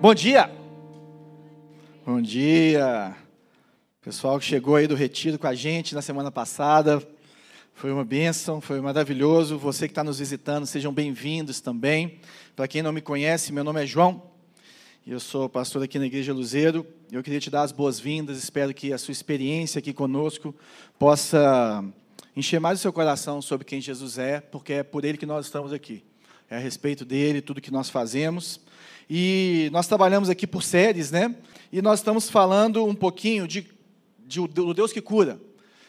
Bom dia! Bom dia! Pessoal que chegou aí do retiro com a gente na semana passada, foi uma bênção, foi maravilhoso. Você que está nos visitando, sejam bem-vindos também. Para quem não me conhece, meu nome é João, eu sou pastor aqui na Igreja Luzeiro. Eu queria te dar as boas-vindas, espero que a sua experiência aqui conosco possa encher mais o seu coração sobre quem Jesus é, porque é por ele que nós estamos aqui. É a respeito dele, tudo que nós fazemos. E nós trabalhamos aqui por séries, né? E nós estamos falando um pouquinho de, de, do Deus que cura.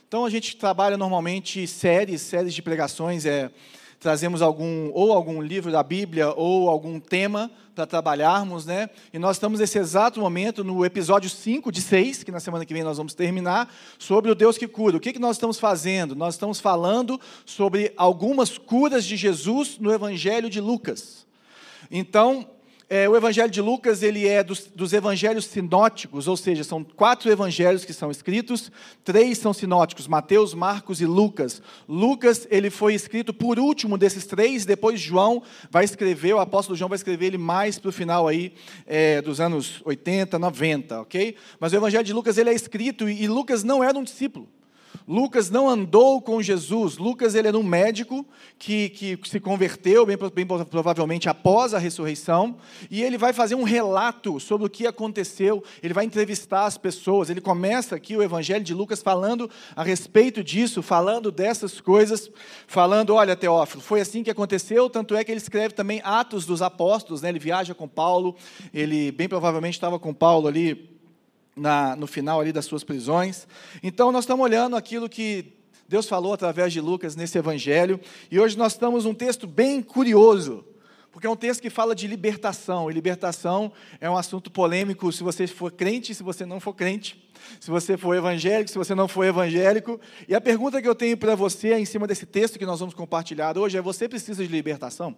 Então a gente trabalha normalmente séries, séries de pregações, é, trazemos algum ou algum livro da Bíblia ou algum tema para trabalharmos, né? E nós estamos nesse exato momento no episódio 5 de 6, que na semana que vem nós vamos terminar, sobre o Deus que cura. O que, que nós estamos fazendo? Nós estamos falando sobre algumas curas de Jesus no Evangelho de Lucas. Então, é, o Evangelho de Lucas ele é dos, dos, evangelhos sinóticos, ou seja, são quatro evangelhos que são escritos, três são sinóticos, Mateus, Marcos e Lucas. Lucas ele foi escrito por último desses três, depois João vai escrever, o apóstolo João vai escrever ele mais para o final aí é, dos anos 80, 90, ok? Mas o Evangelho de Lucas ele é escrito e, e Lucas não era um discípulo. Lucas não andou com Jesus. Lucas ele era um médico que, que se converteu, bem, bem, provavelmente após a ressurreição, e ele vai fazer um relato sobre o que aconteceu. Ele vai entrevistar as pessoas. Ele começa aqui o Evangelho de Lucas falando a respeito disso, falando dessas coisas, falando: olha, Teófilo, foi assim que aconteceu. Tanto é que ele escreve também Atos dos Apóstolos. Né? Ele viaja com Paulo. Ele bem provavelmente estava com Paulo ali na, no final ali das suas prisões. Então, nós estamos olhando aquilo que Deus falou através de Lucas nesse evangelho, e hoje nós estamos um texto bem curioso, porque é um texto que fala de libertação, e libertação é um assunto polêmico se você for crente, se você não for crente, se você for evangélico, se você não for evangélico. E a pergunta que eu tenho para você, em cima desse texto que nós vamos compartilhar hoje, é: você precisa de libertação?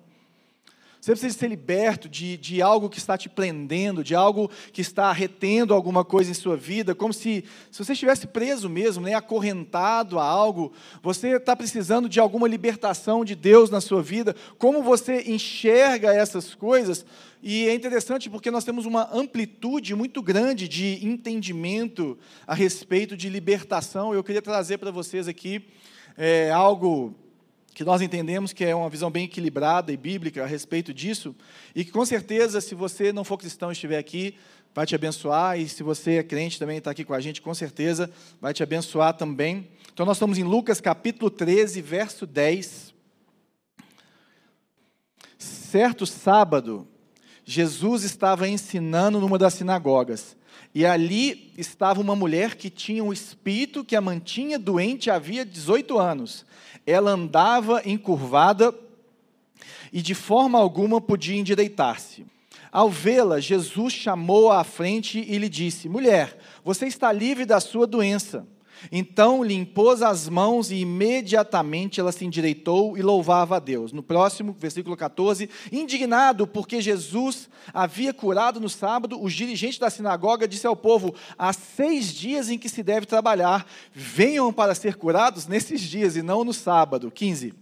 Você precisa ser liberto de, de algo que está te prendendo, de algo que está retendo alguma coisa em sua vida, como se, se você estivesse preso mesmo, né, acorrentado a algo. Você está precisando de alguma libertação de Deus na sua vida. Como você enxerga essas coisas? E é interessante porque nós temos uma amplitude muito grande de entendimento a respeito de libertação. Eu queria trazer para vocês aqui é, algo que nós entendemos que é uma visão bem equilibrada e bíblica a respeito disso, e que com certeza, se você não for cristão e estiver aqui, vai te abençoar, e se você é crente também está aqui com a gente, com certeza vai te abençoar também. Então nós estamos em Lucas capítulo 13, verso 10. Certo sábado, Jesus estava ensinando numa das sinagogas, e ali estava uma mulher que tinha um espírito que a mantinha doente havia 18 anos ela andava encurvada e de forma alguma podia endireitar-se. Ao vê-la, Jesus chamou-a à frente e lhe disse: Mulher, você está livre da sua doença. Então lhe impôs as mãos e imediatamente ela se endireitou e louvava a Deus. No próximo, versículo 14, indignado porque Jesus havia curado no sábado, o dirigente da sinagoga disse ao povo: há seis dias em que se deve trabalhar, venham para ser curados nesses dias e não no sábado. 15.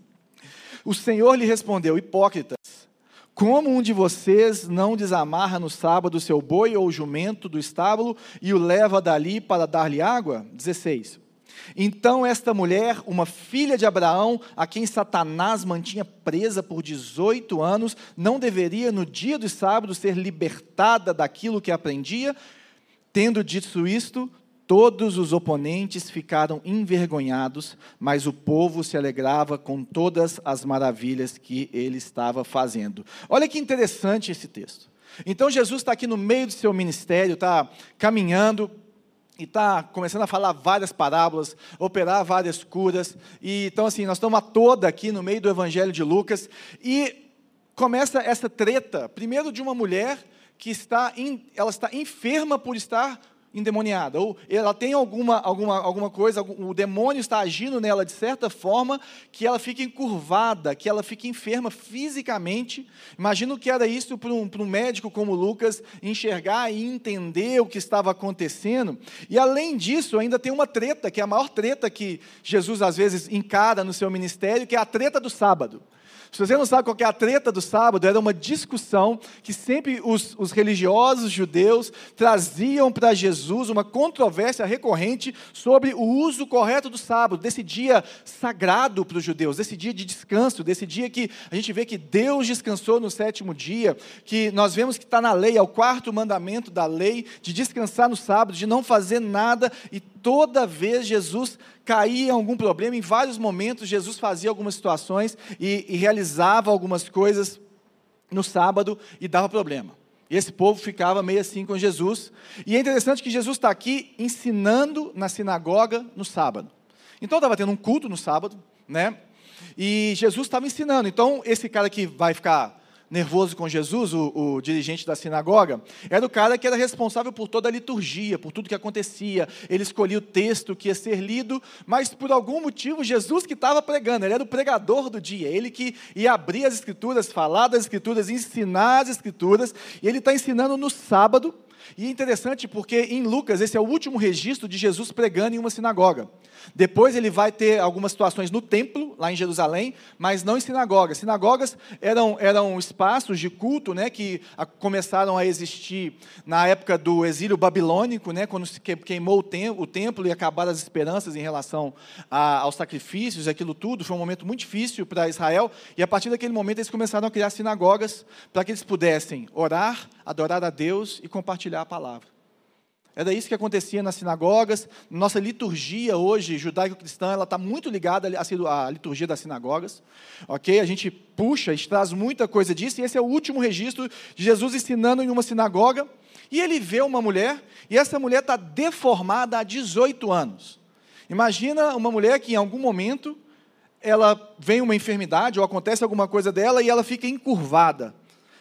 O Senhor lhe respondeu: Hipócritas, como um de vocês não desamarra no sábado seu boi ou jumento do estábulo e o leva dali para dar-lhe água? 16. Então esta mulher, uma filha de Abraão, a quem Satanás mantinha presa por 18 anos, não deveria no dia do sábado ser libertada daquilo que aprendia? Tendo dito isto, Todos os oponentes ficaram envergonhados, mas o povo se alegrava com todas as maravilhas que ele estava fazendo. Olha que interessante esse texto. Então Jesus está aqui no meio do seu ministério, está caminhando, e está começando a falar várias parábolas, operar várias curas. E então assim, nós estamos a toda aqui no meio do Evangelho de Lucas e começa essa treta, primeiro de uma mulher que está, ela está enferma por estar endemoniada, ou ela tem alguma, alguma, alguma coisa, o demônio está agindo nela de certa forma que ela fica encurvada, que ela fica enferma fisicamente. Imagino que era isso para um, para um médico como Lucas enxergar e entender o que estava acontecendo. E além disso, ainda tem uma treta, que é a maior treta que Jesus às vezes encara no seu ministério, que é a treta do sábado. Se você não sabe qual é a treta do sábado, era uma discussão que sempre os, os religiosos judeus traziam para Jesus, uma controvérsia recorrente sobre o uso correto do sábado, desse dia sagrado para os judeus, desse dia de descanso, desse dia que a gente vê que Deus descansou no sétimo dia, que nós vemos que está na lei, é o quarto mandamento da lei, de descansar no sábado, de não fazer nada, e toda vez Jesus caía em algum problema, em vários momentos Jesus fazia algumas situações e, e realizava algumas coisas no sábado e dava problema. E esse povo ficava meio assim com Jesus. E é interessante que Jesus está aqui ensinando na sinagoga no sábado. Então estava tendo um culto no sábado, né? E Jesus estava ensinando. Então esse cara que vai ficar nervoso com Jesus, o, o, dirigente da sinagoga, era o cara que era responsável por toda a liturgia, por tudo que acontecia. Ele escolhia o texto que ia ser lido, mas por algum motivo Jesus que estava pregando, ele era o pregador do dia, ele que ia abrir as escrituras, falar das escrituras, ensinar as escrituras, e ele está ensinando no sábado. E é interessante porque em Lucas, esse é o último registro de Jesus pregando em uma sinagoga. Depois ele vai ter algumas situações no templo, lá em Jerusalém, mas não em sinagogas. Sinagogas eram, eram espaços de culto né, que começaram a existir na época do exílio babilônico, né, quando se queimou o, tem, o templo e acabaram as esperanças em relação a, aos sacrifícios, aquilo tudo. Foi um momento muito difícil para Israel. E a partir daquele momento eles começaram a criar sinagogas para que eles pudessem orar, adorar a Deus e compartilhar a palavra. Era isso que acontecia nas sinagogas. Nossa liturgia hoje, judaico-cristã, ela está muito ligada à liturgia das sinagogas. Ok? A gente puxa, traz muita coisa disso. E esse é o último registro de Jesus ensinando em uma sinagoga. E ele vê uma mulher, e essa mulher está deformada há 18 anos. Imagina uma mulher que em algum momento ela vem uma enfermidade ou acontece alguma coisa dela e ela fica encurvada.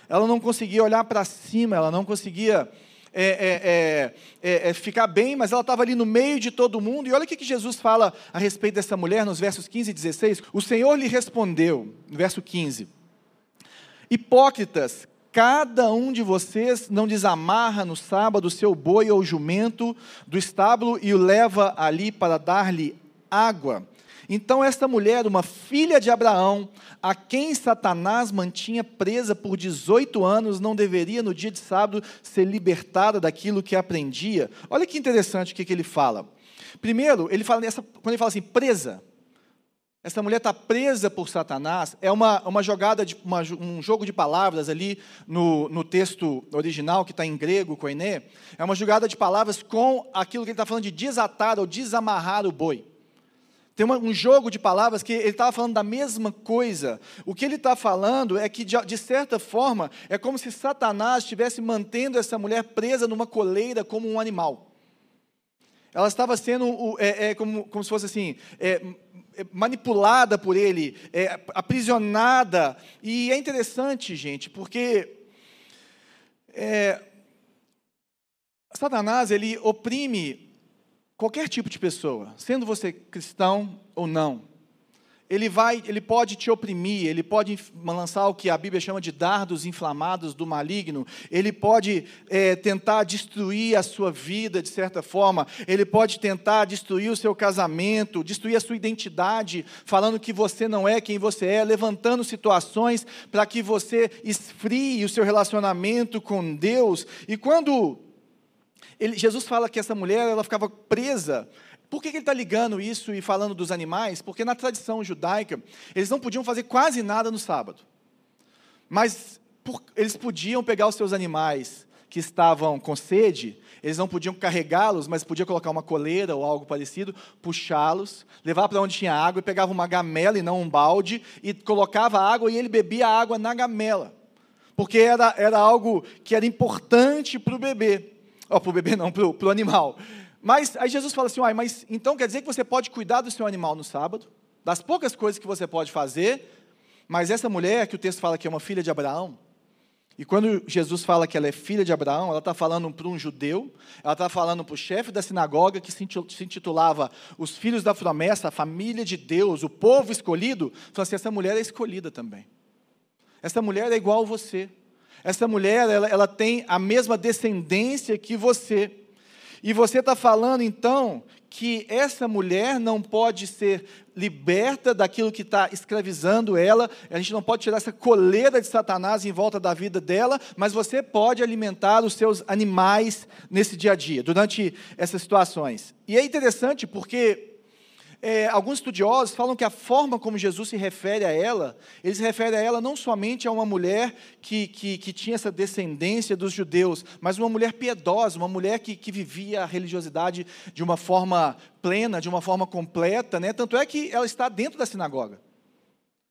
Ela não conseguia olhar para cima, ela não conseguia é é, é, é, é, ficar bem, mas ela estava ali no meio de todo mundo. E olha o que Jesus fala a respeito dessa mulher nos versos 15 e 16. O Senhor lhe respondeu, no verso 15: Hipócritas, cada um de vocês não desamarra no sábado o seu boi ou jumento do estábulo e o leva ali para dar-lhe água. Então, esta mulher, uma filha de Abraão, a quem Satanás mantinha presa por 18 anos, não deveria, no dia de sábado, ser libertada daquilo que aprendia? Olha que interessante o que, que ele fala. Primeiro, ele fala nessa, quando ele fala assim, presa, essa mulher está presa por Satanás, é uma, uma jogada, de, uma, um jogo de palavras ali no, no texto original, que está em grego, koiné, é uma jogada de palavras com aquilo que ele está falando de desatar ou desamarrar o boi. Tem uma, um jogo de palavras que ele estava falando da mesma coisa. O que ele está falando é que, de, de, certa forma, é como se Satanás estivesse mantendo essa mulher presa numa coleira como um animal. Ela estava sendo é, é, como, como se fosse assim, é, é, manipulada por ele, é, aprisionada. E é interessante, gente, porque é, Satanás ele oprime qualquer tipo de pessoa, sendo você cristão ou não, ele vai, ele pode te oprimir, ele pode lançar o que a Bíblia chama de dardos inflamados do maligno, ele pode é, tentar destruir a sua vida de certa forma, ele pode tentar destruir o seu casamento, destruir a sua identidade, falando que você não é quem você é, levantando situações para que você esfrie o seu relacionamento com Deus. E quando ele, Jesus fala que essa mulher ela ficava presa. Por que, que ele está ligando isso e falando dos animais? Porque na tradição judaica, eles não podiam fazer quase nada no sábado. Mas por, eles podiam pegar os seus animais que estavam com sede, eles não podiam carregá-los, mas podiam colocar uma coleira ou algo parecido, puxá-los, levar para onde tinha água e pegava uma gamela e não um balde e colocava água e ele bebia a água na gamela. Porque era, era algo que era importante para o bebê. Ó, para o bebê não, para o animal. Mas aí Jesus fala assim, mas então quer dizer que você pode cuidar do seu animal no sábado? Das poucas coisas que você pode fazer, mas essa mulher que o texto fala que é uma filha de Abraão, e quando Jesus fala que ela é filha de Abraão, ela está falando para um judeu, ela está falando para o chefe da sinagoga, que se intitulava Os Filhos da Promessa, a família de Deus, o povo escolhido. Falou assim: essa mulher é escolhida também. Essa mulher é igual a você. Essa mulher, ela, ela tem a mesma descendência que você. E você está falando então que essa mulher não pode ser liberta daquilo que está escravizando ela, a gente não pode tirar essa coleira de Satanás em volta da vida dela, mas você pode alimentar os seus animais nesse dia a dia, durante essas situações. E é interessante porque é, alguns estudiosos falam que a forma como Jesus se refere a ela, ele se refere a ela não somente a uma mulher que, que, que tinha essa descendência dos judeus, mas uma mulher piedosa, uma mulher que, que vivia a religiosidade de uma forma plena, de uma forma completa, né? tanto é que ela está dentro da sinagoga.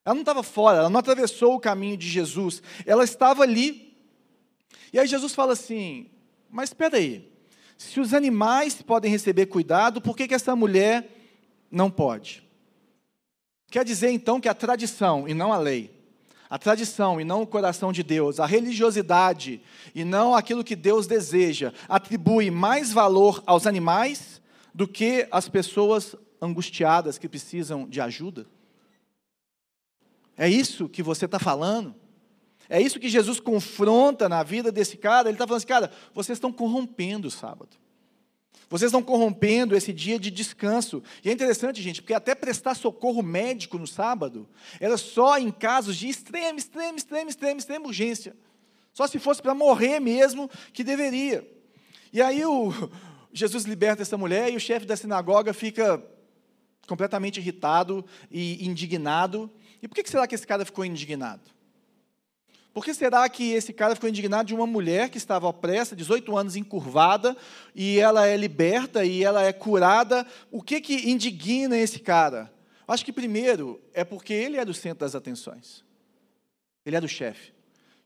Ela não estava fora, ela não atravessou o caminho de Jesus, ela estava ali. E aí Jesus fala assim: Mas espera aí, se os animais podem receber cuidado, por que, que essa mulher não pode. Quer dizer então que a tradição e não a lei, a tradição e não o coração de Deus, a religiosidade e não aquilo que Deus deseja, atribui mais valor aos animais do que às pessoas angustiadas que precisam de ajuda? É isso que você está falando? É isso que Jesus confronta na vida desse cara? Ele está falando assim, cara, vocês estão corrompendo o sábado. Vocês estão corrompendo esse dia de descanso. E é interessante, gente, porque até prestar socorro médico no sábado era só em casos de extrema, extrema, extrema, extrema, extrema urgência. Só se fosse para morrer mesmo que deveria. E aí o Jesus liberta essa mulher e o chefe da sinagoga fica completamente irritado e indignado. E por que será que esse cara ficou indignado? Por que será que esse cara ficou indignado de uma mulher que estava opressa, 18 anos encurvada, e ela é liberta e ela é curada? O que que indigna esse cara? Acho que primeiro é porque ele é do centro das atenções. Ele é do chefe.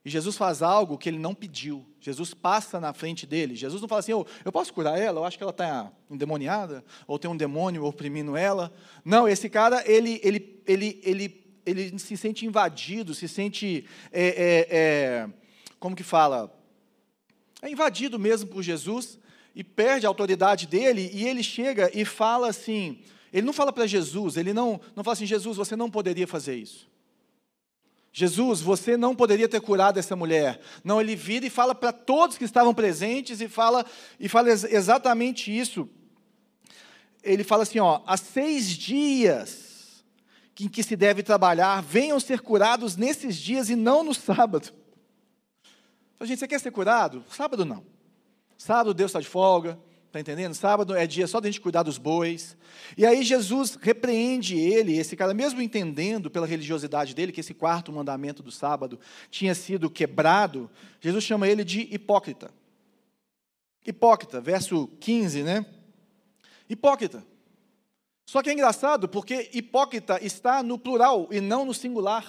E Jesus faz algo que ele não pediu. Jesus passa na frente dele. Jesus não fala assim, oh, eu posso curar ela? Eu acho que ela está endemoniada, ou tem um demônio oprimindo ela. Não, esse cara, ele, ele, ele, ele ele se sente invadido, se sente, é, é, é, como que fala? É invadido mesmo por Jesus e perde a autoridade dele e ele chega e fala assim, ele não fala para Jesus, ele não, não fala assim, Jesus, você não poderia fazer isso. Jesus, você não poderia ter curado essa mulher. Não, ele vira e fala para todos que estavam presentes e fala e fala exatamente isso. Ele fala assim, ó, há seis dias em que se deve trabalhar venham ser curados nesses dias e não no sábado. Então, gente, você quer ser curado? Sábado não. Sábado Deus está de folga, está entendendo? Sábado é dia só de a gente cuidar dos bois. E aí Jesus repreende ele, esse cara, mesmo entendendo pela religiosidade dele que esse quarto mandamento do sábado tinha sido quebrado, Jesus chama ele de hipócrita. Hipócrita, verso 15, né? Hipócrita. Só que é engraçado porque hipócrita está no plural e não no singular.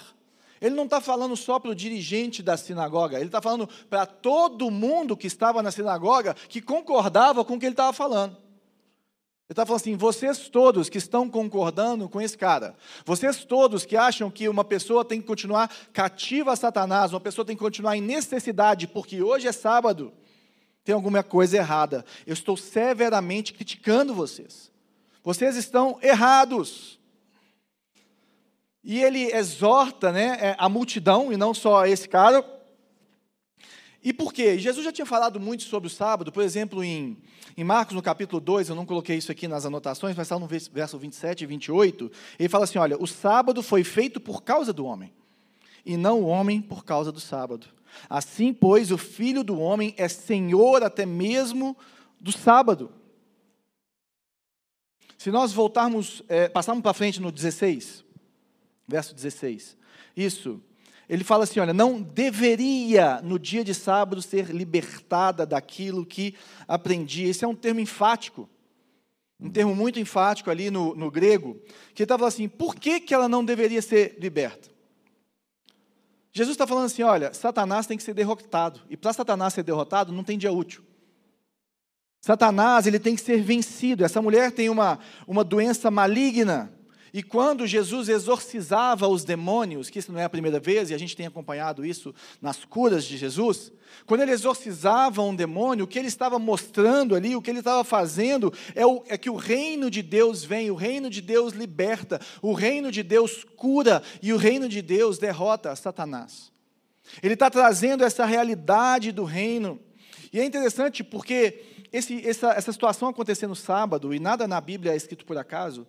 Ele não está falando só para o dirigente da sinagoga, ele está falando para todo mundo que estava na sinagoga que concordava com o que ele estava falando. Ele está falando assim: vocês todos que estão concordando com esse cara, vocês todos que acham que uma pessoa tem que continuar cativa a Satanás, uma pessoa tem que continuar em necessidade, porque hoje é sábado, tem alguma coisa errada. Eu estou severamente criticando vocês. Vocês estão errados. E ele exorta né, é, a multidão, e não só esse cara. E por quê? Jesus já tinha falado muito sobre o sábado, por exemplo, em, em Marcos, no capítulo 2, eu não coloquei isso aqui nas anotações, mas está no verso 27 e 28, ele fala assim: olha, o sábado foi feito por causa do homem, e não o homem por causa do sábado. Assim, pois, o filho do homem é senhor até mesmo do sábado. Se nós voltarmos, é, passarmos para frente no 16, verso 16, isso, ele fala assim: olha, não deveria no dia de sábado ser libertada daquilo que aprendi. Esse é um termo enfático, um termo muito enfático ali no, no grego, que está falando assim: por que, que ela não deveria ser liberta? Jesus está falando assim: olha, Satanás tem que ser derrotado, e para Satanás ser derrotado não tem dia útil. Satanás ele tem que ser vencido. Essa mulher tem uma, uma doença maligna. E quando Jesus exorcizava os demônios, que isso não é a primeira vez, e a gente tem acompanhado isso nas curas de Jesus, quando ele exorcizava um demônio, o que ele estava mostrando ali, o que ele estava fazendo, é, o, é que o reino de Deus vem, o reino de Deus liberta, o reino de Deus cura, e o reino de Deus derrota Satanás. Ele está trazendo essa realidade do reino. E é interessante porque esse, essa, essa situação acontecer no sábado, e nada na Bíblia é escrito por acaso,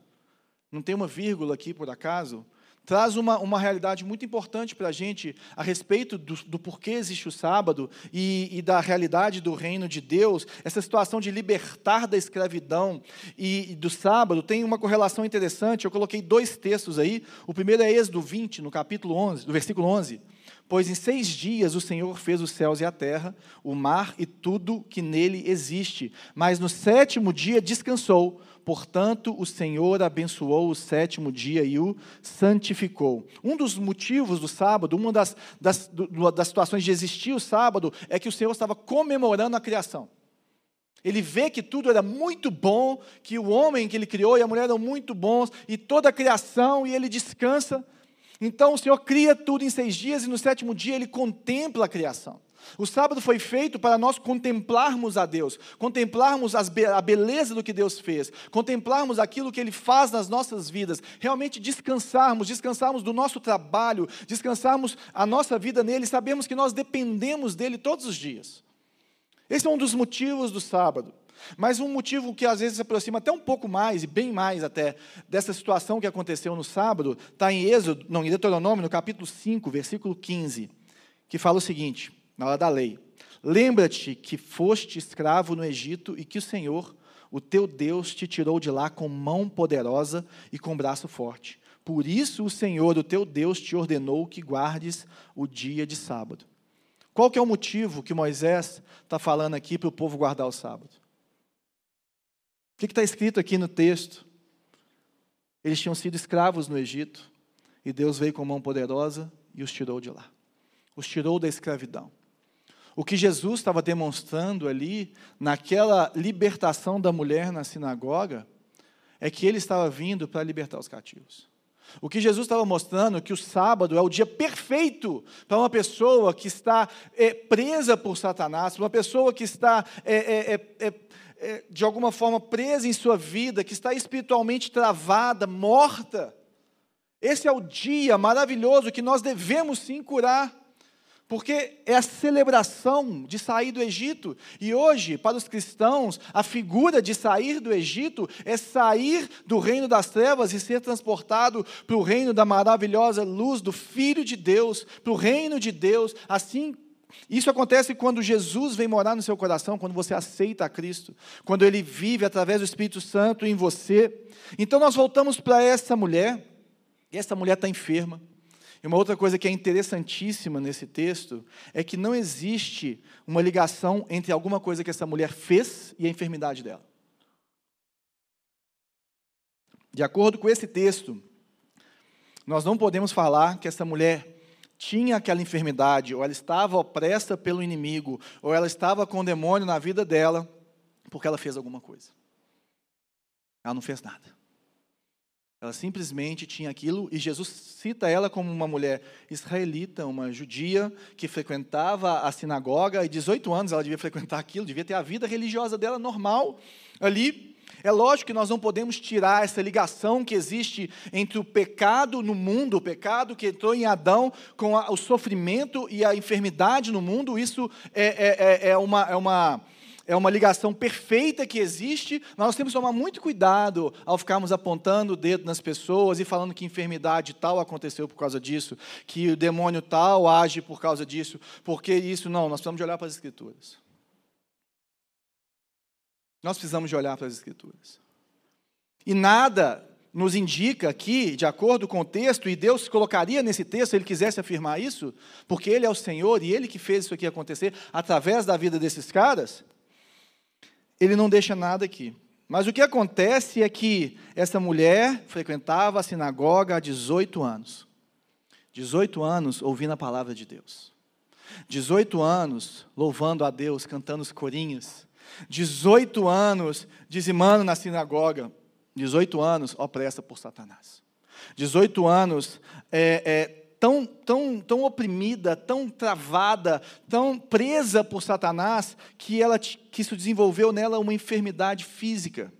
não tem uma vírgula aqui por acaso, traz uma, uma realidade muito importante para a gente a respeito do, do, porquê existe o sábado e, e, da realidade do reino de Deus. Essa situação de libertar da escravidão e, e, do sábado tem uma correlação interessante. Eu coloquei dois textos aí. O primeiro é Êxodo 20, no capítulo 11, do versículo 11. Pois em seis dias o Senhor fez os céus e a terra, o mar e tudo que nele existe. Mas no sétimo dia descansou. Portanto, o Senhor abençoou o sétimo dia e o santificou. Um dos motivos do sábado, uma das, das, das situações de existir o sábado, é que o Senhor estava comemorando a criação. Ele vê que tudo era muito bom, que o homem que ele criou e a mulher eram muito bons, e toda a criação, e ele descansa. Então o Senhor cria tudo em seis dias, e no sétimo dia ele contempla a criação. O sábado foi feito para nós contemplarmos a Deus, contemplarmos a beleza do que Deus fez, contemplarmos aquilo que Ele faz nas nossas vidas, realmente descansarmos, descansarmos do nosso trabalho, descansarmos a nossa vida nele, sabemos que nós dependemos dele todos os dias. Esse é um dos motivos do sábado. Mas um motivo que às vezes se aproxima até um pouco mais, e bem mais até, dessa situação que aconteceu no sábado, está em Êxodo, não, em Deuteronômio, no capítulo 5, versículo 15, que fala o seguinte: na hora da lei. Lembra-te que foste escravo no Egito e que o Senhor, o teu Deus, te tirou de lá com mão poderosa e com braço forte. Por isso o Senhor, o teu Deus, te ordenou que guardes o dia de sábado. Qual que é o motivo que Moisés está falando aqui para o povo guardar o sábado? O que está escrito aqui no texto? Eles tinham sido escravos no Egito e Deus veio com mão poderosa e os tirou de lá. Os tirou da escravidão. O que Jesus estava demonstrando ali, naquela libertação da mulher na sinagoga, é que ele estava vindo para libertar os cativos. O que Jesus estava mostrando é que o sábado é o dia perfeito para uma pessoa que está é, presa por Satanás, uma pessoa que está é, é, de alguma forma presa em sua vida, que está espiritualmente travada, morta. Esse é o dia maravilhoso que nós devemos sim curar. Porque é a celebração de sair do Egito. E hoje, para os cristãos, a figura de sair do Egito é sair do reino das trevas e ser transportado para o reino da maravilhosa luz do Filho de Deus, para o reino de Deus. Assim, isso acontece quando Jesus vem morar no seu coração, quando você aceita a Cristo, quando ele vive através do Espírito Santo em você. Então, nós voltamos para essa mulher, e essa mulher está enferma. E uma outra coisa que é interessantíssima nesse texto é que não existe uma ligação entre alguma coisa que essa mulher fez e a enfermidade dela. De acordo com esse texto, nós não podemos falar que essa mulher tinha aquela enfermidade, ou ela estava opressa pelo inimigo, ou ela estava com o demônio na vida dela, porque ela fez alguma coisa. Ela não fez nada. Ela simplesmente tinha aquilo, e Jesus cita ela como uma mulher israelita, uma judia, que frequentava a sinagoga, e 18 anos ela devia frequentar aquilo, devia ter a vida religiosa dela normal ali. É lógico que nós não podemos tirar essa ligação que existe entre o pecado no mundo, o pecado que entrou em Adão, com a, o sofrimento e a enfermidade no mundo, isso é, é, é, é uma. É uma é uma ligação perfeita que existe, nós temos que tomar muito cuidado ao ficarmos apontando o dedo nas pessoas e falando que enfermidade tal aconteceu por causa disso, que o demônio tal age por causa disso, porque isso não, nós precisamos de olhar para as Escrituras. Nós precisamos de olhar para as Escrituras. E nada nos indica aqui, de acordo com o texto, e Deus colocaria nesse texto, se ele quisesse afirmar isso, porque Ele é o Senhor e Ele que fez isso aqui acontecer através da vida desses caras, ele não deixa nada aqui. Mas o que acontece é que essa mulher frequentava a sinagoga há 18 anos. 18 anos ouvindo a palavra de Deus. 18 anos louvando a Deus, cantando os corinhos. 18 anos dizimando na sinagoga. 18 anos opressa por Satanás. 18 anos é, é, tão, tão, tão oprimida, tão travada, tão presa por Satanás, que, ela, que isso desenvolveu nela uma enfermidade física.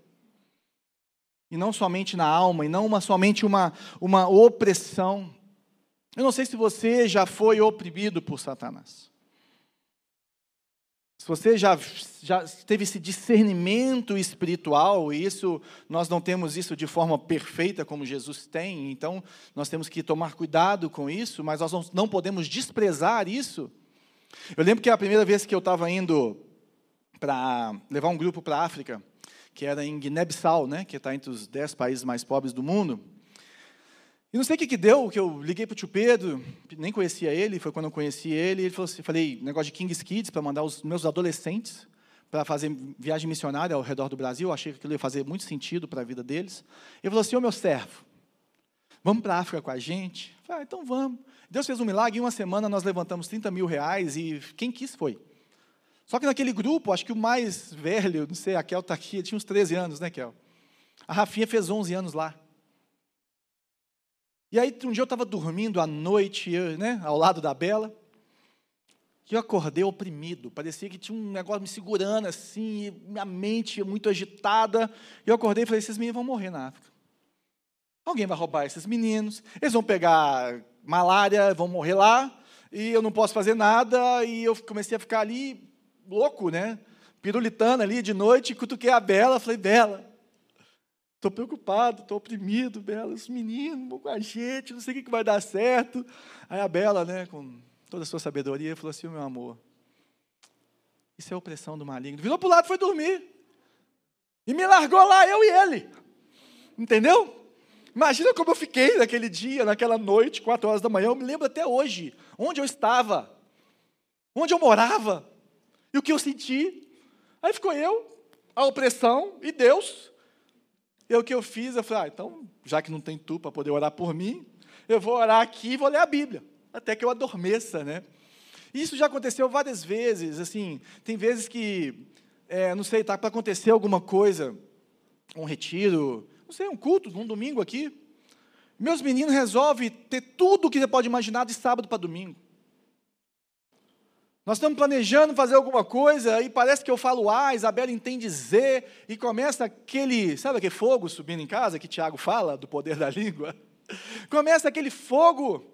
E não somente na alma, e não uma, somente uma, uma opressão. Eu não sei se você já foi oprimido por Satanás. Se você já, já teve esse discernimento espiritual, e isso nós não temos isso de forma perfeita como Jesus tem, então nós temos que tomar cuidado com isso, mas nós não, não podemos desprezar isso. Eu lembro que a primeira vez que eu estava indo para levar um grupo para a África, que era em Guiné-Bissau, né, que está entre os dez países mais pobres do mundo, e não sei o que, que deu, que eu liguei para o tio Pedro, nem conhecia ele, foi quando eu conheci ele, ele falou assim, falei, negócio de King's Kids, para mandar os meus adolescentes para fazer viagem missionária ao redor do Brasil, eu achei que aquilo ia fazer muito sentido para a vida deles. Ele falou assim, ô meu servo, vamos para a África com a gente? Eu falei, ah, então vamos. Deus fez um milagre, em uma semana nós levantamos 30 mil reais e quem quis foi. Só que naquele grupo, acho que o mais velho, não sei, a Kel está aqui, tinha uns 13 anos, né, Kel? A Rafinha fez 11 anos lá. E aí, um dia eu estava dormindo à noite, né, ao lado da Bela, e eu acordei oprimido, parecia que tinha um negócio me segurando assim, minha mente muito agitada. E eu acordei e falei: esses meninos vão morrer na África. Alguém vai roubar esses meninos, eles vão pegar malária, vão morrer lá, e eu não posso fazer nada. E eu comecei a ficar ali louco, né? Pirulitando ali de noite, cutuquei a Bela, falei: Bela, Estou preocupado, estou oprimido, Bela, os meninos com a gente, não sei o que vai dar certo. Aí a Bela, né, com toda a sua sabedoria, falou assim: meu amor, isso é opressão do maligno. Virou para o lado e foi dormir. E me largou lá, eu e ele. Entendeu? Imagina como eu fiquei naquele dia, naquela noite, quatro horas da manhã. Eu me lembro até hoje, onde eu estava, onde eu morava e o que eu senti. Aí ficou eu, a opressão e Deus. E o que eu fiz, eu falei, ah, então, já que não tem tu para poder orar por mim, eu vou orar aqui e vou ler a Bíblia, até que eu adormeça, né? Isso já aconteceu várias vezes, assim, tem vezes que, é, não sei, tá para acontecer alguma coisa, um retiro, não sei, um culto, um domingo aqui, meus meninos resolvem ter tudo o que você pode imaginar de sábado para domingo. Nós estamos planejando fazer alguma coisa e parece que eu falo A, a Isabela entende Z, e começa aquele, sabe aquele fogo subindo em casa que Tiago fala, do poder da língua? Começa aquele fogo.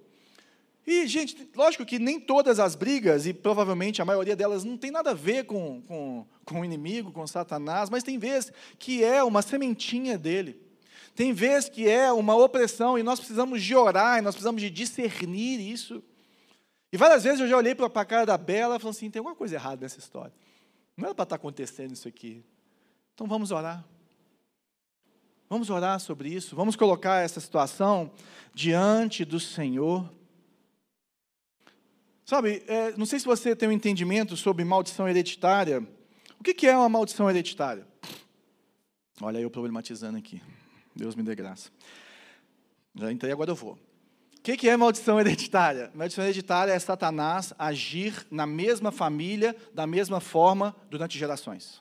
E, gente, lógico que nem todas as brigas, e provavelmente a maioria delas não tem nada a ver com, com, com o inimigo, com Satanás, mas tem vezes que é uma sementinha dele. Tem vezes que é uma opressão, e nós precisamos de orar, e nós precisamos de discernir isso. E várias vezes eu já olhei para a cara da Bela e falei assim: tem alguma coisa errada nessa história. Não era para estar acontecendo isso aqui. Então vamos orar. Vamos orar sobre isso. Vamos colocar essa situação diante do Senhor. Sabe, é, não sei se você tem um entendimento sobre maldição hereditária. O que, que é uma maldição hereditária? Olha eu problematizando aqui. Deus me dê graça. Já entrei, agora eu vou. O que, que é maldição hereditária? Maldição hereditária é Satanás agir na mesma família, da mesma forma, durante gerações.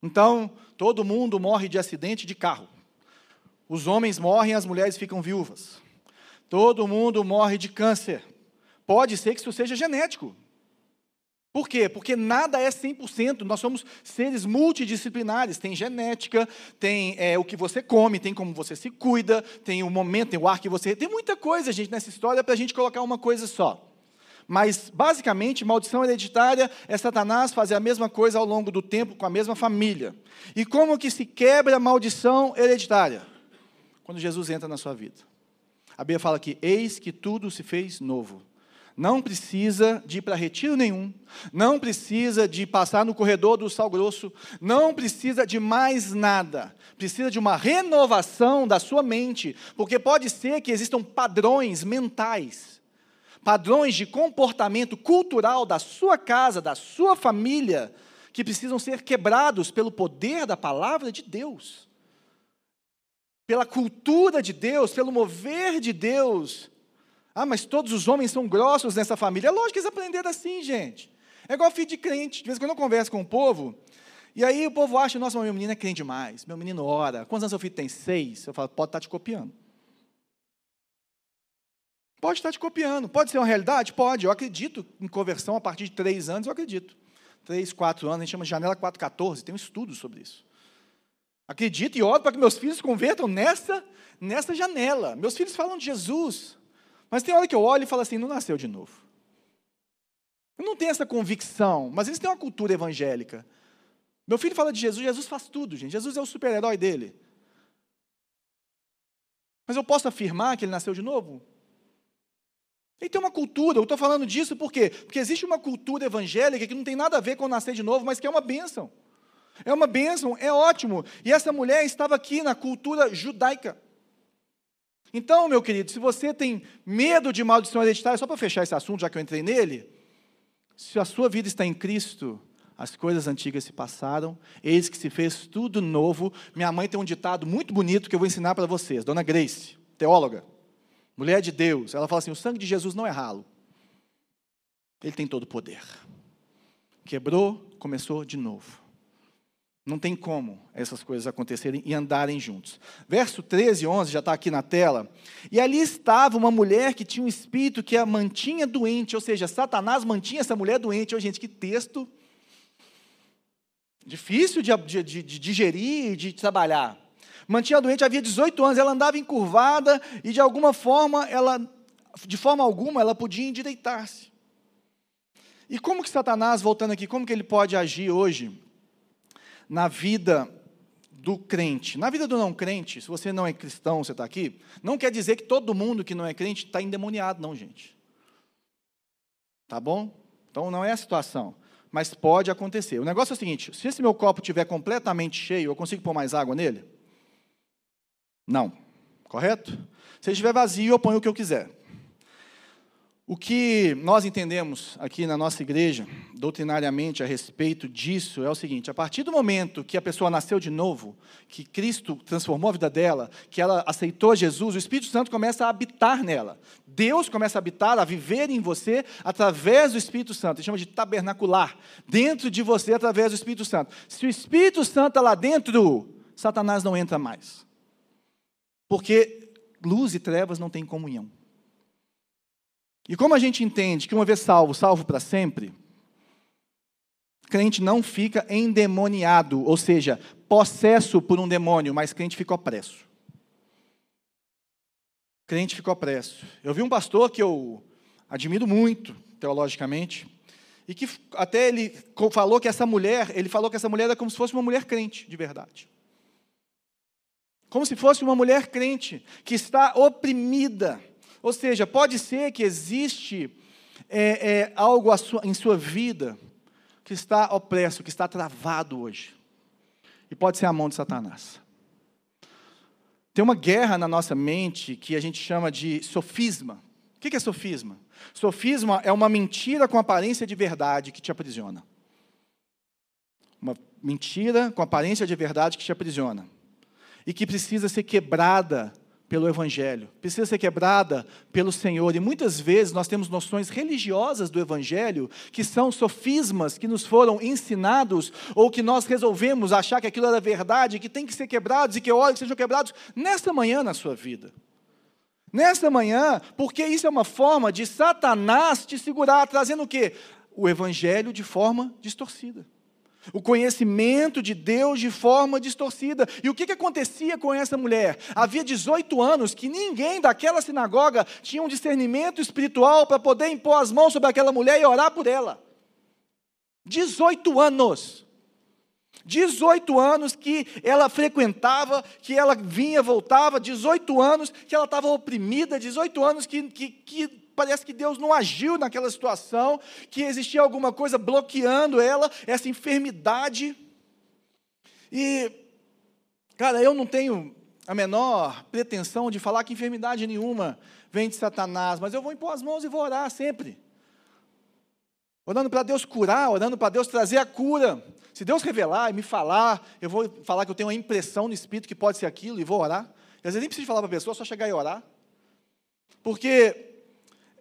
Então, todo mundo morre de acidente de carro. Os homens morrem, as mulheres ficam viúvas. Todo mundo morre de câncer. Pode ser que isso seja genético. Por quê? Porque nada é 100%, nós somos seres multidisciplinares, tem genética, tem é, o que você come, tem como você se cuida, tem o momento, tem o ar que você... Tem muita coisa, gente, nessa história para a gente colocar uma coisa só. Mas, basicamente, maldição hereditária é Satanás fazer a mesma coisa ao longo do tempo com a mesma família. E como que se quebra a maldição hereditária? Quando Jesus entra na sua vida. A Bíblia fala que eis que tudo se fez novo não precisa de ir para retiro nenhum, não precisa de passar no corredor do sal grosso, não precisa de mais nada. Precisa de uma renovação da sua mente, porque pode ser que existam padrões mentais, padrões de comportamento cultural da sua casa, da sua família, que precisam ser quebrados pelo poder da palavra de Deus. Pela cultura de Deus, pelo mover de Deus, ah, mas todos os homens são grossos nessa família. É lógico que eles aprenderam assim, gente. É igual filho de crente. De vez em quando eu converso com o povo, e aí o povo acha, nossa, meu menino é crente demais, meu menino ora. Quantos anos seu filho tem? Seis. Eu falo, pode estar te copiando. Pode estar te copiando. Pode ser uma realidade? Pode. Eu acredito em conversão a partir de três anos, eu acredito. Três, quatro anos, a gente chama de janela 414, tem um estudo sobre isso. Acredito e oro para que meus filhos se convertam nessa, nessa janela. Meus filhos falam de Jesus. Mas tem hora que eu olho e falo assim: não nasceu de novo. Não tem essa convicção, mas eles têm uma cultura evangélica. Meu filho fala de Jesus, Jesus faz tudo, gente. Jesus é o super-herói dele. Mas eu posso afirmar que ele nasceu de novo? Ele tem uma cultura, eu estou falando disso por quê? Porque existe uma cultura evangélica que não tem nada a ver com nascer de novo, mas que é uma bênção. É uma bênção, é ótimo. E essa mulher estava aqui na cultura judaica. Então, meu querido, se você tem medo de maldição hereditária, só para fechar esse assunto, já que eu entrei nele, se a sua vida está em Cristo, as coisas antigas se passaram, eis que se fez tudo novo. Minha mãe tem um ditado muito bonito que eu vou ensinar para vocês. Dona Grace, teóloga, mulher de Deus, ela fala assim: o sangue de Jesus não é ralo, ele tem todo o poder. Quebrou, começou de novo. Não tem como essas coisas acontecerem e andarem juntos. Verso 13 e 11 já está aqui na tela. E ali estava uma mulher que tinha um espírito que a mantinha doente, ou seja, Satanás mantinha essa mulher doente. Oh, gente, que texto difícil de, de, de, de digerir e de trabalhar. Mantinha doente, havia 18 anos, ela andava encurvada e de alguma forma, ela, de forma alguma, ela podia endireitar-se. E como que Satanás, voltando aqui, como que ele pode agir hoje? Na vida do crente. Na vida do não crente, se você não é cristão, você está aqui, não quer dizer que todo mundo que não é crente está endemoniado, não, gente. Tá bom? Então não é a situação. Mas pode acontecer. O negócio é o seguinte: se esse meu copo estiver completamente cheio, eu consigo pôr mais água nele? Não. Correto? Se ele estiver vazio, eu ponho o que eu quiser. O que nós entendemos aqui na nossa igreja, doutrinariamente, a respeito disso, é o seguinte: a partir do momento que a pessoa nasceu de novo, que Cristo transformou a vida dela, que ela aceitou Jesus, o Espírito Santo começa a habitar nela. Deus começa a habitar, a viver em você através do Espírito Santo. Ele chama de tabernacular, dentro de você através do Espírito Santo. Se o Espírito Santo está lá dentro, Satanás não entra mais. Porque luz e trevas não têm comunhão. E como a gente entende que uma vez salvo, salvo para sempre, crente não fica endemoniado, ou seja, possesso por um demônio, mas crente fica opresso. Crente fica opresso. Eu vi um pastor que eu admiro muito, teologicamente, e que até ele falou que essa mulher, ele falou que essa mulher era como se fosse uma mulher crente, de verdade. Como se fosse uma mulher crente, que está oprimida, ou seja, pode ser que existe é, é, algo sua, em sua vida que está opresso, que está travado hoje. E pode ser a mão de Satanás. Tem uma guerra na nossa mente que a gente chama de sofisma. O que é sofisma? Sofisma é uma mentira com aparência de verdade que te aprisiona. Uma mentira com aparência de verdade que te aprisiona. E que precisa ser quebrada pelo Evangelho, precisa ser quebrada pelo Senhor. E muitas vezes nós temos noções religiosas do Evangelho que são sofismas que nos foram ensinados ou que nós resolvemos achar que aquilo era verdade, que tem que ser quebrados e que olhem que sejam quebrados nesta manhã na sua vida. Nesta manhã, porque isso é uma forma de Satanás te segurar, trazendo o quê? O Evangelho de forma distorcida o conhecimento de Deus de forma distorcida. E o que, que acontecia com essa mulher? Havia 18 anos que ninguém daquela sinagoga tinha um discernimento espiritual para poder impor as mãos sobre aquela mulher e orar por ela. 18 anos. 18 anos que ela frequentava, que ela vinha, voltava, 18 anos que ela estava oprimida, 18 anos que, que, que parece que Deus não agiu naquela situação, que existia alguma coisa bloqueando ela, essa enfermidade. E, cara, eu não tenho a menor pretensão de falar que enfermidade nenhuma vem de Satanás, mas eu vou impor as mãos e vou orar sempre. Orando para Deus curar, orando para Deus trazer a cura. Se Deus revelar e me falar, eu vou falar que eu tenho uma impressão no Espírito que pode ser aquilo e vou orar. Às vezes nem preciso falar para a pessoa, só chegar e orar. Porque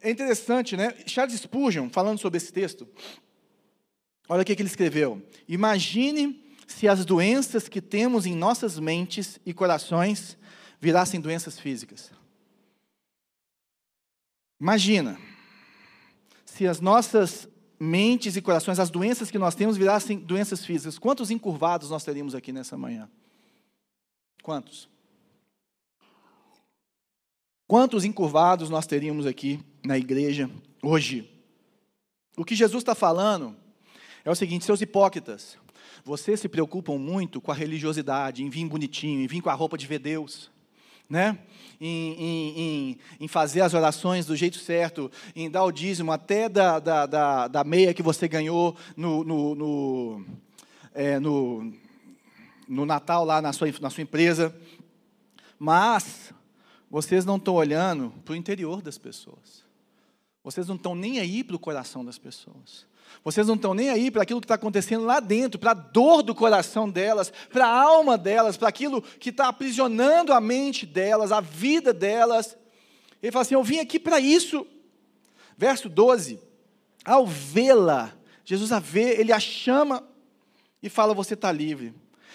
é interessante, né? Charles Spurgeon, falando sobre esse texto, olha o que ele escreveu. Imagine se as doenças que temos em nossas mentes e corações virassem doenças físicas. Imagina se as nossas mentes e corações, as doenças que nós temos virassem doenças físicas. Quantos encurvados nós teríamos aqui nessa manhã? Quantos? Quantos encurvados nós teríamos aqui na igreja hoje? O que Jesus está falando é o seguinte: seus hipócritas, vocês se preocupam muito com a religiosidade, em vir bonitinho, em vir com a roupa de ver Deus, né? Em, em, em, em, fazer as orações do jeito certo, em dar o dízimo até da, da, da, da meia que você ganhou no, no, no, é, no, no Natal lá na sua, na sua empresa. Mas vocês não estão olhando para o interior das pessoas. Vocês não estão nem aí para o coração das pessoas. Vocês não estão nem aí para aquilo que está acontecendo lá dentro, para a dor do coração delas, para a alma delas, para aquilo que está aprisionando a mente delas, a vida delas. Ele fala assim: Eu vim aqui para isso. Verso 12: Ao vê-la, Jesus a vê, ele a chama e fala: Você está livre.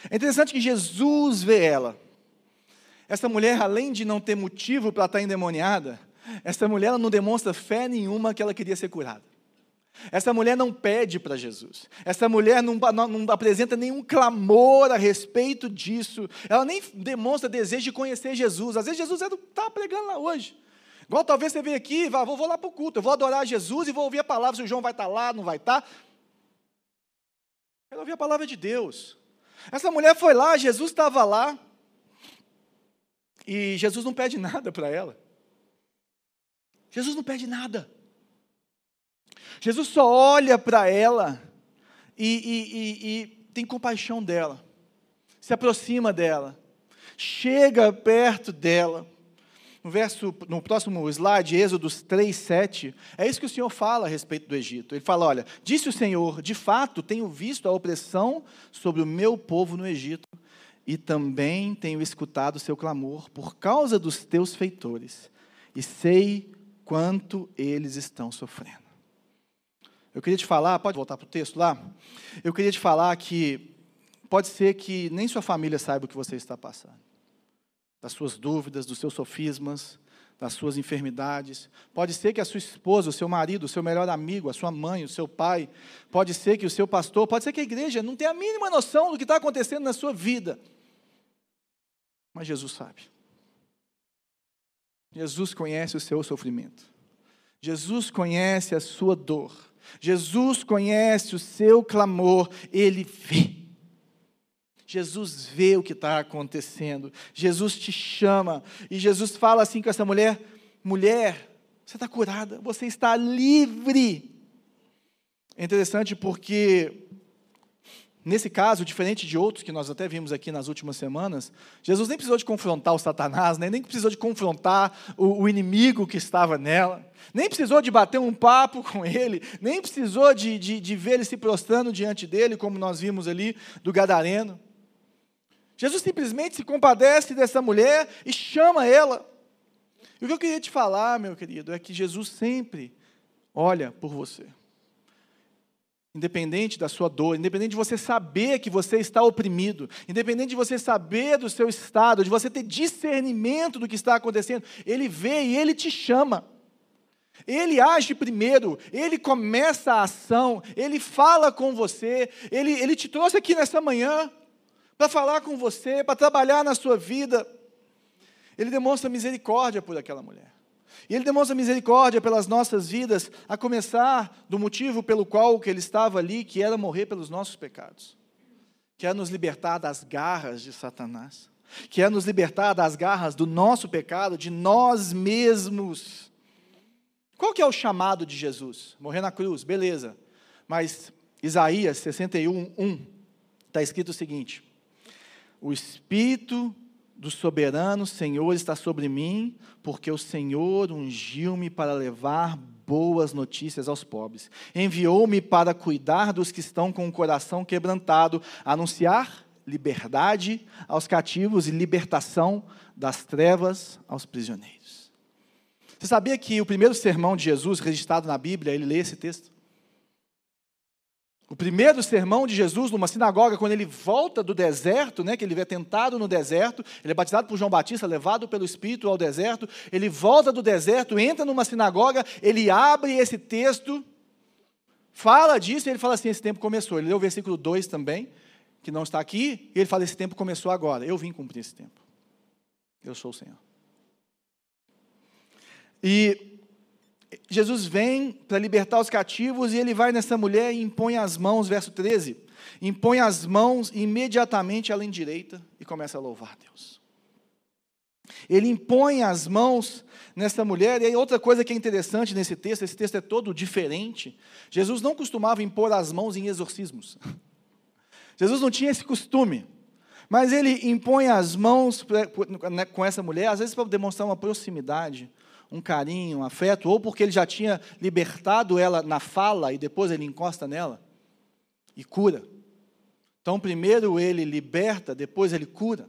É interessante que Jesus vê ela. Essa mulher, além de não ter motivo para estar endemoniada, essa mulher não demonstra fé nenhuma que ela queria ser curada. Essa mulher não pede para Jesus. Essa mulher não, não, não, apresenta nenhum clamor a respeito disso. Ela nem demonstra desejo de conhecer Jesus. Às vezes Jesus está pregando lá hoje. Igual talvez você venha aqui, vá, vou, vou lá para o culto, eu vou adorar Jesus e vou ouvir a palavra, se o João vai estar tá lá, não vai estar. Tá. Quero ouvir a palavra de Deus. Essa mulher foi lá, Jesus estava lá, e Jesus não pede nada para ela. Jesus não pede nada. Jesus só olha para ela e, e, e, e tem compaixão dela, se aproxima dela, chega perto dela. No, verso, no próximo slide, Êxodo 3, 7, é isso que o Senhor fala a respeito do Egito. Ele fala: Olha, disse o Senhor, de fato tenho visto a opressão sobre o meu povo no Egito, e também tenho escutado o seu clamor por causa dos teus feitores, e sei quanto eles estão sofrendo. Eu queria te falar, pode voltar para o texto lá? Eu queria te falar que pode ser que nem sua família saiba o que você está passando. Das suas dúvidas, dos seus sofismas, das suas enfermidades. Pode ser que a sua esposa, o seu marido, o seu melhor amigo, a sua mãe, o seu pai, pode ser que o seu pastor, pode ser que a igreja não tenha a mínima noção do que está acontecendo na sua vida. Mas Jesus sabe. Jesus conhece o seu sofrimento. Jesus conhece a sua dor. Jesus conhece o seu clamor, ele vê. Jesus vê o que está acontecendo. Jesus te chama. E Jesus fala assim com essa mulher: mulher, você está curada, você está livre. É interessante porque Nesse caso, diferente de outros que nós até vimos aqui nas últimas semanas, Jesus nem precisou de confrontar o Satanás, né? nem precisou de confrontar o, o, inimigo que estava nela, nem precisou de bater um papo com ele, nem precisou de, de, de ver ele se prostrando diante dele, como nós vimos ali do Gadareno. Jesus simplesmente se compadece dessa mulher e chama ela. E o que eu queria te falar, meu querido, é que Jesus sempre olha por você independente da sua dor, independente de você saber que você está oprimido, independente de você saber do seu estado, de você ter discernimento do que está acontecendo, Ele vê e Ele te chama. Ele age primeiro, Ele começa a ação, Ele fala com você, Ele, ele te trouxe aqui nessa manhã para falar com você, para trabalhar na sua vida. Ele demonstra misericórdia por aquela mulher. E Ele demonstra misericórdia pelas nossas vidas, a começar do motivo pelo qual que Ele estava ali, que era morrer pelos nossos pecados, que era nos libertar das garras de Satanás, que era nos libertar das garras do nosso pecado, de nós mesmos. Qual que é o chamado de Jesus? Morrer na cruz, beleza. Mas Isaías 61, 1, está escrito o seguinte: O Espírito do soberano Senhor está sobre mim, porque o Senhor ungiu-me para levar boas notícias aos pobres. Enviou-me para cuidar dos que estão com o coração quebrantado, anunciar liberdade aos cativos e libertação das trevas aos prisioneiros. Você sabia que o primeiro sermão de Jesus registrado na Bíblia, ele lê esse texto? O primeiro sermão de Jesus numa sinagoga, quando ele volta do deserto, né, que ele é tentado no deserto, ele é batizado por João Batista, levado pelo Espírito ao deserto, ele volta do deserto, entra numa sinagoga, ele abre esse texto, fala disso, e ele fala assim: esse tempo começou. Ele leu o versículo 2 também, que não está aqui, e ele fala: esse tempo começou agora. Eu vim cumprir esse tempo. Eu sou o Senhor. E Jesus vem para libertar os cativos e ele vai nessa mulher e impõe as mãos, verso 13. Impõe as mãos e imediatamente ela endireita e começa a louvar Deus. Ele impõe as mãos nessa mulher, e aí outra coisa que é interessante nesse texto, esse texto é todo diferente. Jesus não costumava impor as mãos em exorcismos. Jesus não tinha esse costume. Mas ele impõe as mãos com essa mulher, às vezes para demonstrar uma proximidade, um carinho, um afeto, ou porque ele já tinha libertado ela na fala e depois ele encosta nela e cura. Então, primeiro ele liberta, depois ele cura.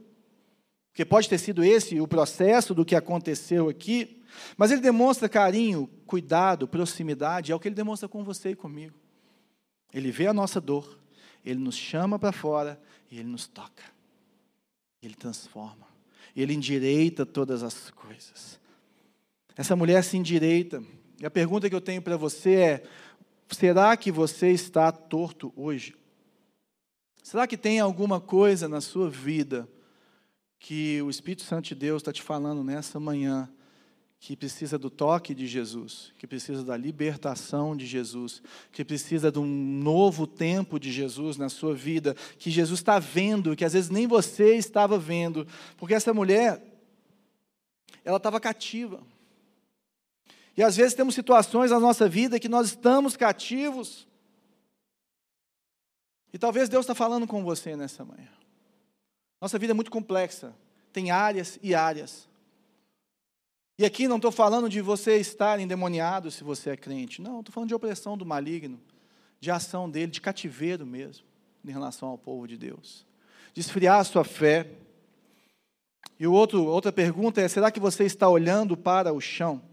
Porque pode ter sido esse o processo do que aconteceu aqui, mas ele demonstra carinho, cuidado, proximidade, é o que ele demonstra com você e comigo. Ele vê a nossa dor, ele nos chama para fora e ele nos toca. Ele transforma, ele endireita todas as coisas. Essa mulher se endireita. E a pergunta que eu tenho para você é: será que você está torto hoje? Será que tem alguma coisa na sua vida que o Espírito Santo de Deus está te falando nessa manhã que precisa do toque de Jesus, que precisa da libertação de Jesus, que precisa de um novo tempo de Jesus na sua vida, que Jesus está vendo, que às vezes nem você estava vendo, porque essa mulher, ela estava cativa. E às vezes temos situações na nossa vida que nós estamos cativos. E talvez Deus está falando com você nessa manhã. Nossa vida é muito complexa, tem áreas e áreas. E aqui não estou falando de você estar endemoniado se você é crente. Não, estou falando de opressão do maligno, de ação dele, de cativeiro mesmo, em relação ao povo de Deus. De esfriar a sua fé. E outro, outra pergunta é: será que você está olhando para o chão?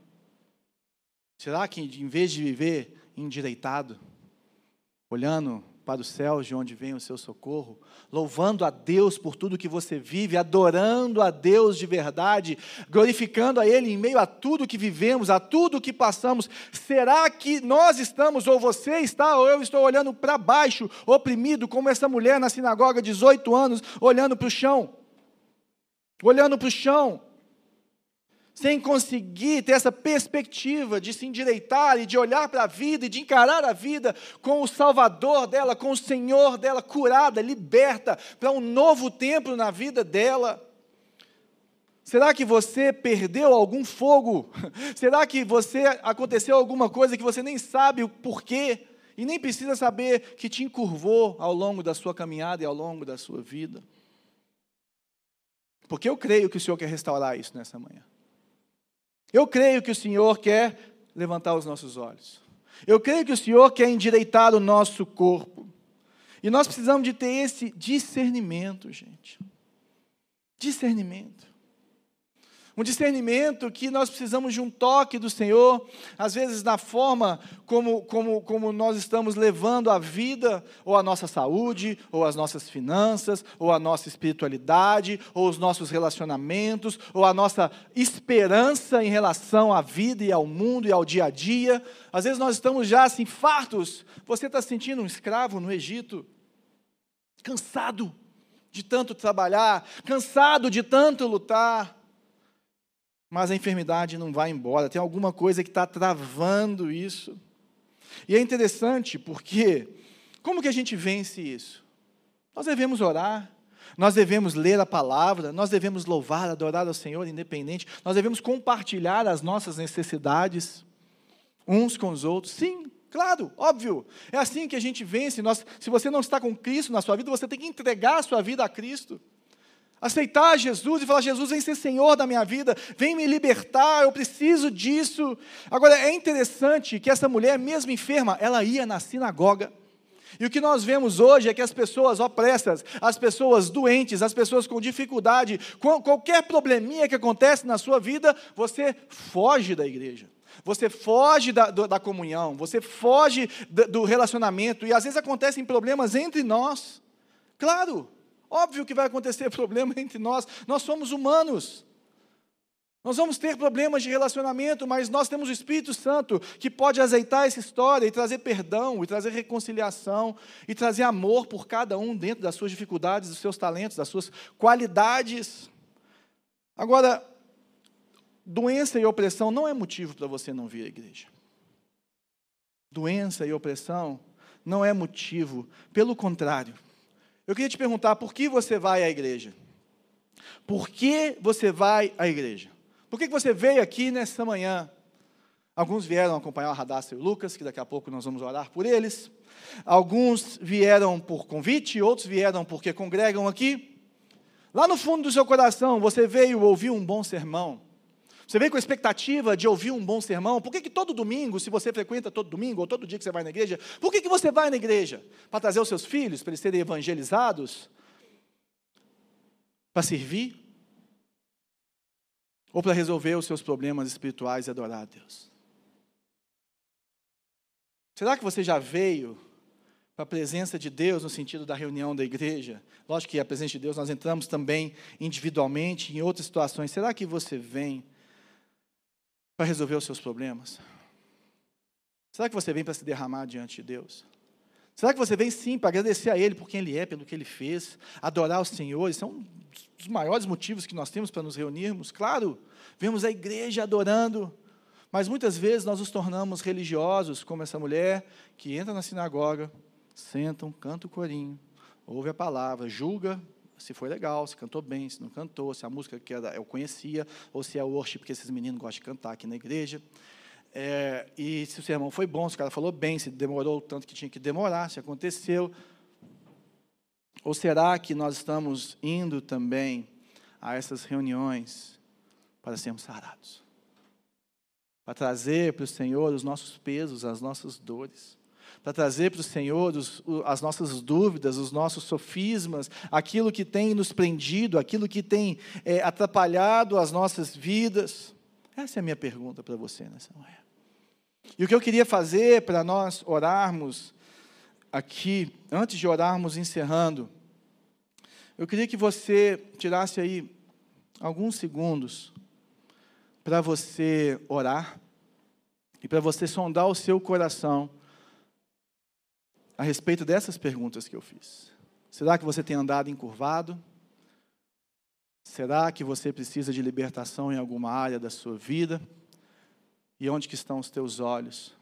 Será que em vez de viver endireitado, olhando para os céus de onde vem o seu socorro, louvando a Deus por tudo que você vive, adorando a Deus de verdade, glorificando a Ele em meio a tudo que vivemos, a tudo que passamos. Será que nós estamos, ou você está, ou eu estou olhando para baixo, oprimido, como essa mulher na sinagoga, 18 anos, olhando para o chão? Olhando para o chão, sem conseguir ter essa perspectiva de se endireitar e de olhar para a vida e de encarar a vida com o Salvador dela, com o Senhor dela, curada, liberta para um novo tempo na vida dela. Será que você perdeu algum fogo? Será que você aconteceu alguma coisa que você nem sabe o porquê e nem precisa saber que te encurvou ao longo da sua caminhada e ao longo da sua vida? Porque eu creio que o Senhor quer restaurar isso nessa manhã. Eu creio que o Senhor quer levantar os nossos olhos. Eu creio que o Senhor quer endireitar o nosso corpo. E nós precisamos de ter esse discernimento, gente. Discernimento. Um discernimento que nós precisamos de um toque do Senhor, às vezes na forma como, como, como nós estamos levando a vida, ou a nossa saúde, ou as nossas finanças, ou a nossa espiritualidade, ou os nossos relacionamentos, ou a nossa esperança em relação à vida e ao mundo e ao dia a dia. Às vezes nós estamos já assim, fartos. Você está se sentindo um escravo no Egito, cansado de tanto trabalhar, cansado de tanto lutar mas a enfermidade não vai embora, tem alguma coisa que está travando isso. E é interessante porque, como que a gente vence isso? Nós devemos orar, nós devemos ler a palavra, nós devemos louvar, adorar ao Senhor independente, nós devemos compartilhar as nossas necessidades uns com os outros. Sim, claro, óbvio. É assim que a gente vence. Nós, se você não está com Cristo na sua vida, você tem que entregar a sua vida a Cristo. Aceitar Jesus e falar: Jesus, vem ser Senhor da minha vida, vem me libertar, eu preciso disso. Agora, é interessante que essa mulher, mesmo enferma, ela ia na sinagoga. E o que nós vemos hoje é que as pessoas opressas, as pessoas doentes, as pessoas com dificuldade, qualquer probleminha que acontece na sua vida, você foge da igreja. Você foge da, da comunhão, você foge do relacionamento, e às vezes acontecem problemas entre nós. Claro, Óbvio que vai acontecer problema entre nós, nós somos humanos. Nós vamos ter problemas de relacionamento, mas nós temos o Espírito Santo que pode azeitar essa história e trazer perdão, e trazer reconciliação, e trazer amor por cada um dentro das suas dificuldades, dos seus talentos, das suas qualidades. Agora, doença e opressão não é motivo para você não vir à igreja. doença e opressão não é motivo, pelo contrário. Eu queria te perguntar por que você vai à igreja? Por que você vai à igreja? Por que você veio aqui nesta manhã? Alguns vieram acompanhar o Radassa e o Lucas, que daqui a pouco nós vamos orar por eles. Alguns vieram por convite, outros vieram porque congregam aqui. Lá no fundo do seu coração, você veio ouvir um bom sermão. Você veio com a expectativa de ouvir um bom sermão. Por que, que todo domingo, se você frequenta todo domingo, ou todo dia que você vai na igreja, por que, que você vai na igreja? Para trazer os seus filhos, para eles serem evangelizados? Para servir? ou para resolver os seus problemas espirituais e adorar a Deus? Será que você já veio para a presença de Deus no sentido da reunião da igreja? Lógico que a presença de Deus nós entramos também individualmente em outras situações. Será que você vem para resolver os seus problemas? Será que você vem para se derramar diante de Deus? Será que você vem sim para agradecer a Ele por quem Ele é, pelo que Ele fez, adorar o Senhor? Isso é um dos maiores motivos que nós temos para nos reunirmos. Claro, vemos a igreja adorando, mas muitas vezes nós nos tornamos religiosos, como essa mulher que entra na sinagoga, senta, canta o corinho, ouve a palavra, julga se foi legal, se cantou bem, se não cantou, se a música que era, eu conhecia, ou se é worship que esses meninos gostam de cantar aqui na igreja. É, e se o sermão foi bom, se o cara falou bem, se demorou o tanto que tinha que demorar, se aconteceu. Ou será que nós estamos indo também a essas reuniões para sermos sarados? Para trazer para o Senhor os nossos pesos, as nossas dores. Para trazer para o Senhor os, as nossas dúvidas, os nossos sofismas, aquilo que tem nos prendido, aquilo que tem é, atrapalhado as nossas vidas. Essa é a minha pergunta para você nessa manhã. E o que eu queria fazer para nós orarmos aqui, antes de orarmos encerrando, eu queria que você tirasse aí alguns segundos para você orar e para você sondar o seu coração a respeito dessas perguntas que eu fiz. Será que você tem andado encurvado? Será que você precisa de libertação em alguma área da sua vida? E onde que estão os teus olhos?